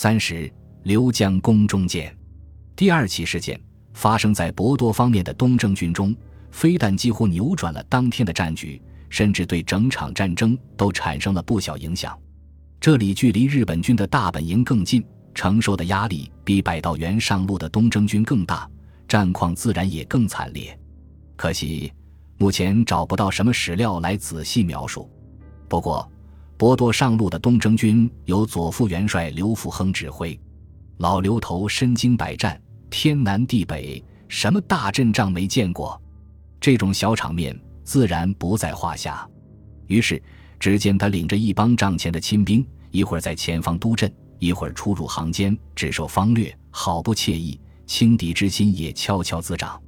三十，刘江宫中见。第二起事件发生在博多方面的东征军中，非但几乎扭转了当天的战局，甚至对整场战争都产生了不小影响。这里距离日本军的大本营更近，承受的压力比百道园上路的东征军更大，战况自然也更惨烈。可惜，目前找不到什么史料来仔细描述。不过，博多上路的东征军由左副元帅刘福亨指挥，老刘头身经百战。天南地北，什么大阵仗没见过？这种小场面自然不在话下。于是，只见他领着一帮帐前的亲兵，一会儿在前方督阵，一会儿出入行间，指授方略，好不惬意。轻敌之心也悄悄滋长。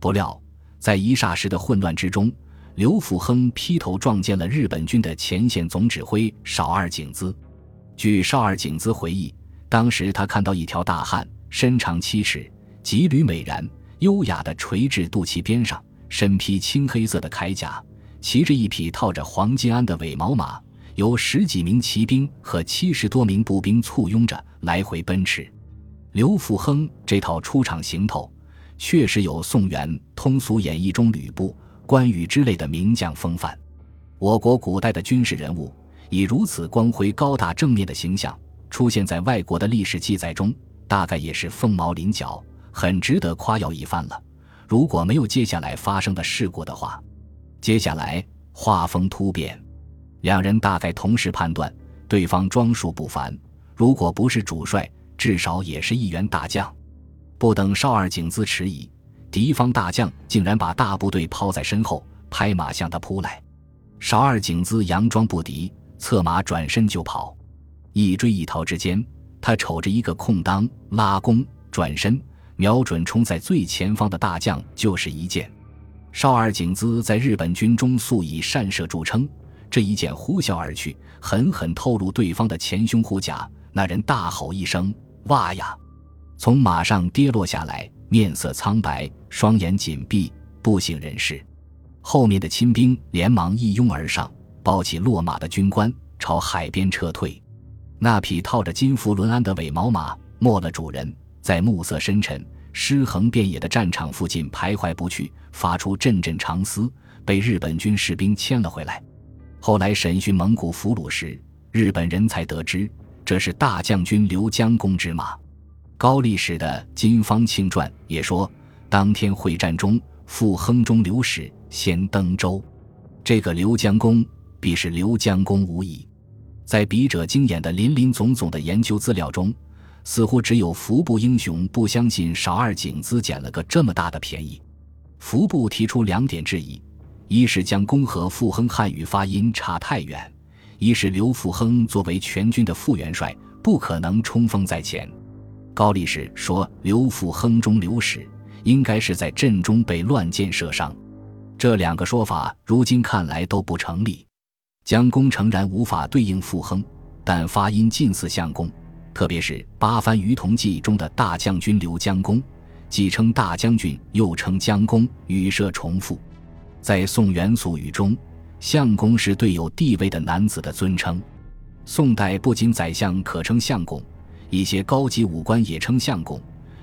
不料，在一霎时的混乱之中，刘福亨劈头撞见了日本军的前线总指挥少二景资。据少二景资回忆，当时他看到一条大汉。身长七尺，颀履美髯，优雅的垂至肚脐边上，身披青黑色的铠甲，骑着一匹套着黄金鞍的伪毛马，由十几名骑兵和七十多名步兵簇拥着来回奔驰。刘福亨这套出场行头，确实有宋元通俗演义中吕布、关羽之类的名将风范。我国古代的军事人物以如此光辉高大正面的形象出现在外国的历史记载中。大概也是凤毛麟角，很值得夸耀一番了。如果没有接下来发生的事故的话，接下来画风突变，两人大概同时判断对方装束不凡，如果不是主帅，至少也是一员大将。不等少二景资迟疑，敌方大将竟然把大部队抛在身后，拍马向他扑来。少二景子佯装不敌，策马转身就跑，一追一逃之间。他瞅着一个空当，拉弓，转身，瞄准冲在最前方的大将，就是一箭。少二景子在日本军中素以善射著称，这一箭呼啸而去，狠狠透入对方的前胸护甲。那人大吼一声：“哇呀！”从马上跌落下来，面色苍白，双眼紧闭，不省人事。后面的亲兵连忙一拥而上，抱起落马的军官，朝海边撤退。那匹套着金福轮鞍的伪毛马没了主人，在暮色深沉、尸横遍野的战场附近徘徊不去，发出阵阵长嘶，被日本军士兵牵了回来。后来审讯蒙古俘虏时，日本人才得知这是大将军刘江公之马。高力士的《金方庆传》也说，当天会战中，赴亨中刘使先登舟，这个刘江公必是刘江公无疑。在笔者精眼的林林总总的研究资料中，似乎只有服部英雄不相信少二景资捡了个这么大的便宜。服部提出两点质疑：一是将公和傅亨汉语发音差太远；一是刘傅亨作为全军的副元帅，不可能冲锋在前。高力士说刘富亨中刘史应该是在阵中被乱箭射伤，这两个说法如今看来都不成立。江公诚然无法对应傅亨，但发音近似相公，特别是《八番余同记》中的大将军刘江公，既称大将军，又称江公，语社重复。在宋元俗语中，相公是对有地位的男子的尊称。宋代不仅宰相可称相公，一些高级武官也称相公，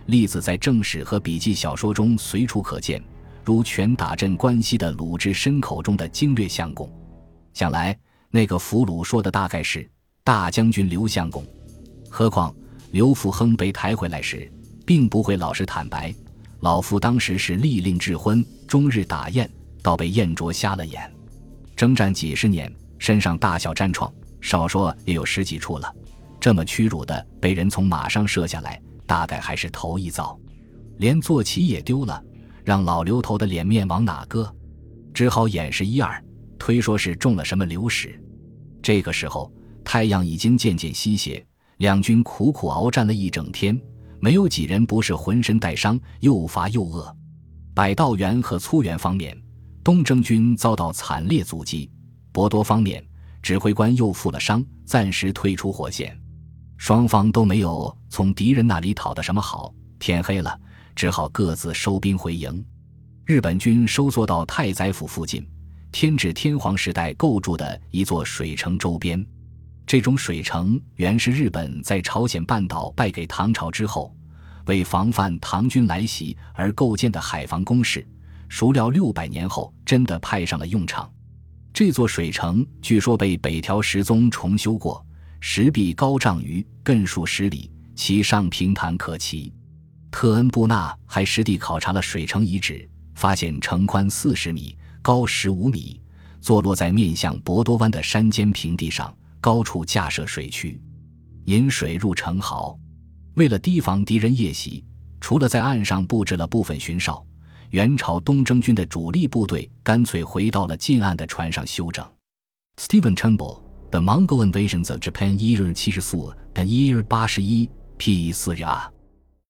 例子在正史和笔记小说中随处可见，如拳打镇关西的鲁智深口中的精略相公。想来，那个俘虏说的大概是大将军刘相公。何况刘福亨被抬回来时，并不会老实坦白。老夫当时是立令智昏，终日打雁，倒被雁啄瞎了眼。征战几十年，身上大小战创，少说也有十几处了。这么屈辱的被人从马上射下来，大概还是头一遭。连坐骑也丢了，让老刘头的脸面往哪搁？只好掩饰一二。推说是中了什么流矢，这个时候太阳已经渐渐西斜，两军苦苦鏖战了一整天，没有几人不是浑身带伤，又乏又饿。百道园和粗原方面，东征军遭到惨烈阻击；博多方面，指挥官又负了伤，暂时退出火线。双方都没有从敌人那里讨得什么好。天黑了，只好各自收兵回营。日本军收缩到太宰府附近。天智天皇时代构筑的一座水城周边，这种水城原是日本在朝鲜半岛败给唐朝之后，为防范唐军来袭而构建的海防工事。孰料六百年后，真的派上了用场。这座水城据说被北条时宗重修过，石壁高丈余，亘数十里，其上平坦可骑。特恩布纳还实地考察了水城遗址，发现城宽四十米，高十五米，坐落在面向博多湾的山间平地上，高处架设水渠，引水入城壕。为了提防敌人夜袭，除了在岸上布置了部分巡哨。元朝东征军的主力部队干脆回到了近岸的船上休整。Stephen Turnbull，《The Mongol Invasions of Japan Year 74, and Year 81，P4 啊。